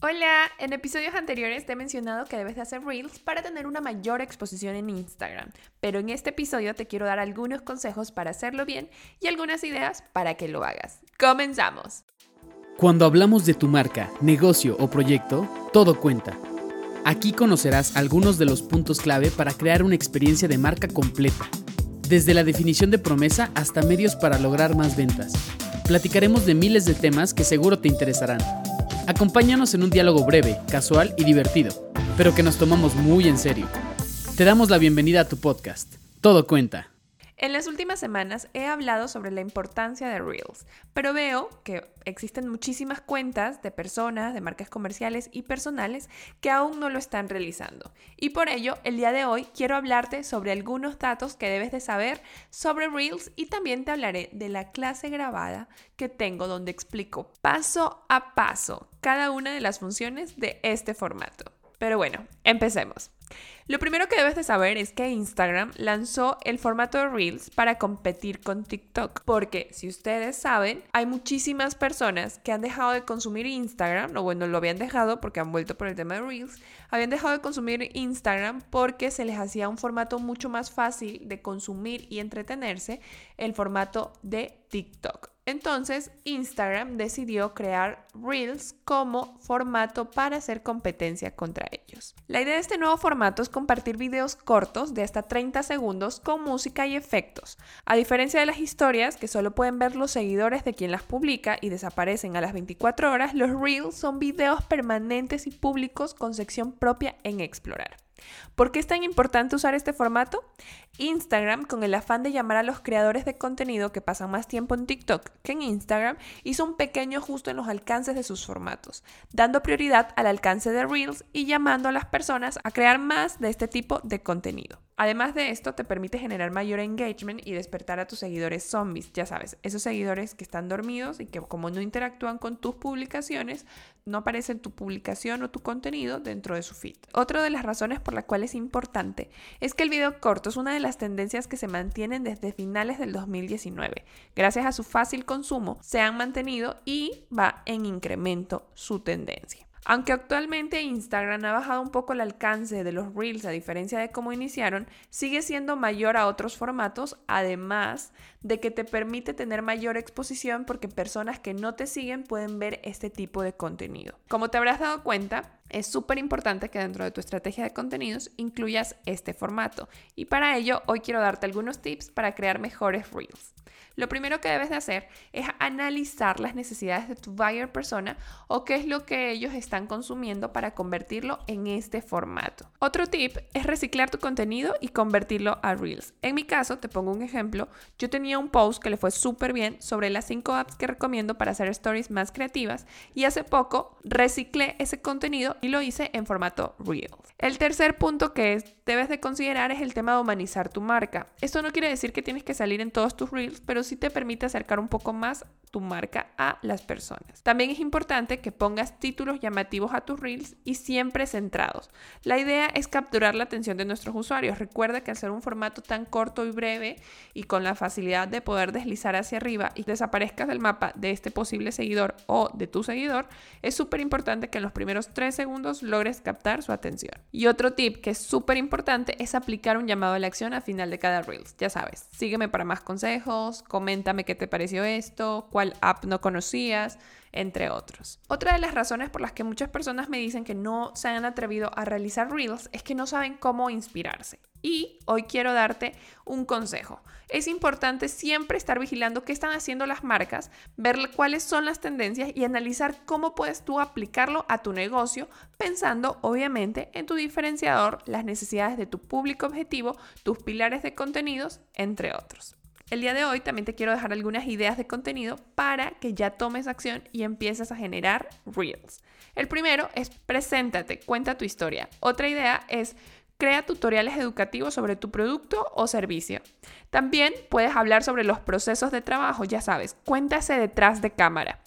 Hola, en episodios anteriores te he mencionado que debes de hacer reels para tener una mayor exposición en Instagram, pero en este episodio te quiero dar algunos consejos para hacerlo bien y algunas ideas para que lo hagas. ¡Comenzamos! Cuando hablamos de tu marca, negocio o proyecto, todo cuenta. Aquí conocerás algunos de los puntos clave para crear una experiencia de marca completa, desde la definición de promesa hasta medios para lograr más ventas. Platicaremos de miles de temas que seguro te interesarán. Acompáñanos en un diálogo breve, casual y divertido, pero que nos tomamos muy en serio. Te damos la bienvenida a tu podcast. Todo cuenta. En las últimas semanas he hablado sobre la importancia de Reels, pero veo que existen muchísimas cuentas de personas, de marcas comerciales y personales que aún no lo están realizando. Y por ello, el día de hoy quiero hablarte sobre algunos datos que debes de saber sobre Reels y también te hablaré de la clase grabada que tengo donde explico paso a paso cada una de las funciones de este formato. Pero bueno, empecemos. Lo primero que debes de saber es que Instagram lanzó el formato de Reels para competir con TikTok, porque si ustedes saben, hay muchísimas personas que han dejado de consumir Instagram, o bueno, lo habían dejado porque han vuelto por el tema de Reels, habían dejado de consumir Instagram porque se les hacía un formato mucho más fácil de consumir y entretenerse, el formato de TikTok. Entonces, Instagram decidió crear Reels como formato para hacer competencia contra ellos. La idea de este nuevo formato es compartir videos cortos de hasta 30 segundos con música y efectos. A diferencia de las historias que solo pueden ver los seguidores de quien las publica y desaparecen a las 24 horas, los Reels son videos permanentes y públicos con sección propia en Explorar. ¿Por qué es tan importante usar este formato? Instagram, con el afán de llamar a los creadores de contenido que pasan más tiempo en TikTok que en Instagram, hizo un pequeño ajuste en los alcances de sus formatos, dando prioridad al alcance de Reels y llamando a las personas a crear más de este tipo de contenido. Además de esto, te permite generar mayor engagement y despertar a tus seguidores zombies, ya sabes, esos seguidores que están dormidos y que como no interactúan con tus publicaciones, no aparece tu publicación o tu contenido dentro de su feed. Otra de las razones por la cual es importante es que el video corto es una de las tendencias que se mantienen desde finales del 2019. Gracias a su fácil consumo, se han mantenido y va en incremento su tendencia. Aunque actualmente Instagram ha bajado un poco el alcance de los reels a diferencia de cómo iniciaron, sigue siendo mayor a otros formatos, además de que te permite tener mayor exposición porque personas que no te siguen pueden ver este tipo de contenido. Como te habrás dado cuenta, es súper importante que dentro de tu estrategia de contenidos incluyas este formato y para ello hoy quiero darte algunos tips para crear mejores reels. Lo primero que debes de hacer es analizar las necesidades de tu buyer persona o qué es lo que ellos están consumiendo para convertirlo en este formato. Otro tip es reciclar tu contenido y convertirlo a Reels. En mi caso, te pongo un ejemplo, yo tenía un post que le fue súper bien sobre las 5 apps que recomiendo para hacer stories más creativas y hace poco reciclé ese contenido y lo hice en formato Reels. El tercer punto que debes de considerar es el tema de humanizar tu marca. Esto no quiere decir que tienes que salir en todos tus Reels, pero sí te permite acercar un poco más tu marca a las personas. También es importante que pongas títulos llamativos a tus reels y siempre centrados. La idea es capturar la atención de nuestros usuarios. Recuerda que al ser un formato tan corto y breve y con la facilidad de poder deslizar hacia arriba y desaparezcas del mapa de este posible seguidor o de tu seguidor, es súper importante que en los primeros tres segundos logres captar su atención. Y otro tip que es súper importante es aplicar un llamado a la acción al final de cada reels. Ya sabes, sígueme para más consejos, coméntame qué te pareció esto, cuál app no conocías, entre otros. Otra de las razones por las que muchas personas me dicen que no se han atrevido a realizar reels es que no saben cómo inspirarse. Y hoy quiero darte un consejo. Es importante siempre estar vigilando qué están haciendo las marcas, ver cuáles son las tendencias y analizar cómo puedes tú aplicarlo a tu negocio, pensando obviamente en tu diferenciador, las necesidades de tu público objetivo, tus pilares de contenidos, entre otros. El día de hoy también te quiero dejar algunas ideas de contenido para que ya tomes acción y empieces a generar reels. El primero es preséntate, cuenta tu historia. Otra idea es crea tutoriales educativos sobre tu producto o servicio. También puedes hablar sobre los procesos de trabajo, ya sabes, cuéntase detrás de cámara.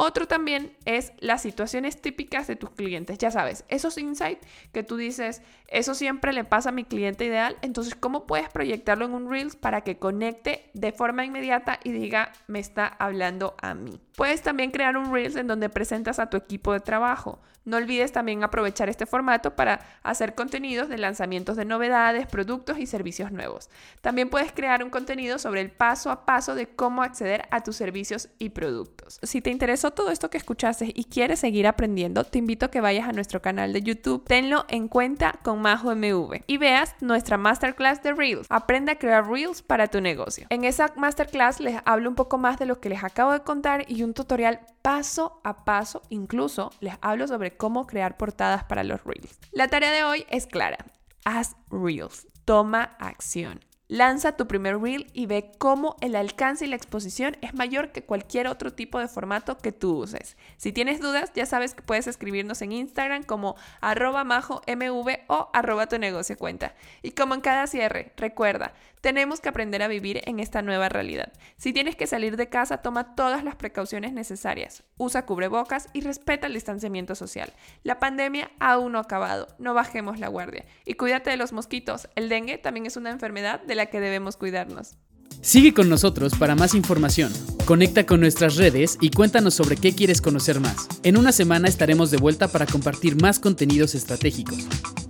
Otro también es las situaciones típicas de tus clientes. Ya sabes, esos insights que tú dices, eso siempre le pasa a mi cliente ideal. Entonces, ¿cómo puedes proyectarlo en un Reels para que conecte de forma inmediata y diga, me está hablando a mí? Puedes también crear un Reels en donde presentas a tu equipo de trabajo. No olvides también aprovechar este formato para hacer contenidos de lanzamientos de novedades, productos y servicios nuevos. También puedes crear un contenido sobre el paso a paso de cómo acceder a tus servicios y productos. Si te todo esto que escuchaste y quieres seguir aprendiendo, te invito a que vayas a nuestro canal de YouTube. Tenlo en cuenta con Majo MV y veas nuestra masterclass de Reels. Aprende a crear Reels para tu negocio. En esa masterclass les hablo un poco más de lo que les acabo de contar y un tutorial paso a paso. Incluso les hablo sobre cómo crear portadas para los Reels. La tarea de hoy es clara. Haz Reels. Toma acción. Lanza tu primer reel y ve cómo el alcance y la exposición es mayor que cualquier otro tipo de formato que tú uses. Si tienes dudas, ya sabes que puedes escribirnos en Instagram como arroba majo mv o arroba tu negocio cuenta. Y como en cada cierre, recuerda, tenemos que aprender a vivir en esta nueva realidad. Si tienes que salir de casa, toma todas las precauciones necesarias. Usa cubrebocas y respeta el distanciamiento social. La pandemia aún no ha acabado, no bajemos la guardia. Y cuídate de los mosquitos. El dengue también es una enfermedad de la que debemos cuidarnos. Sigue con nosotros para más información. Conecta con nuestras redes y cuéntanos sobre qué quieres conocer más. En una semana estaremos de vuelta para compartir más contenidos estratégicos.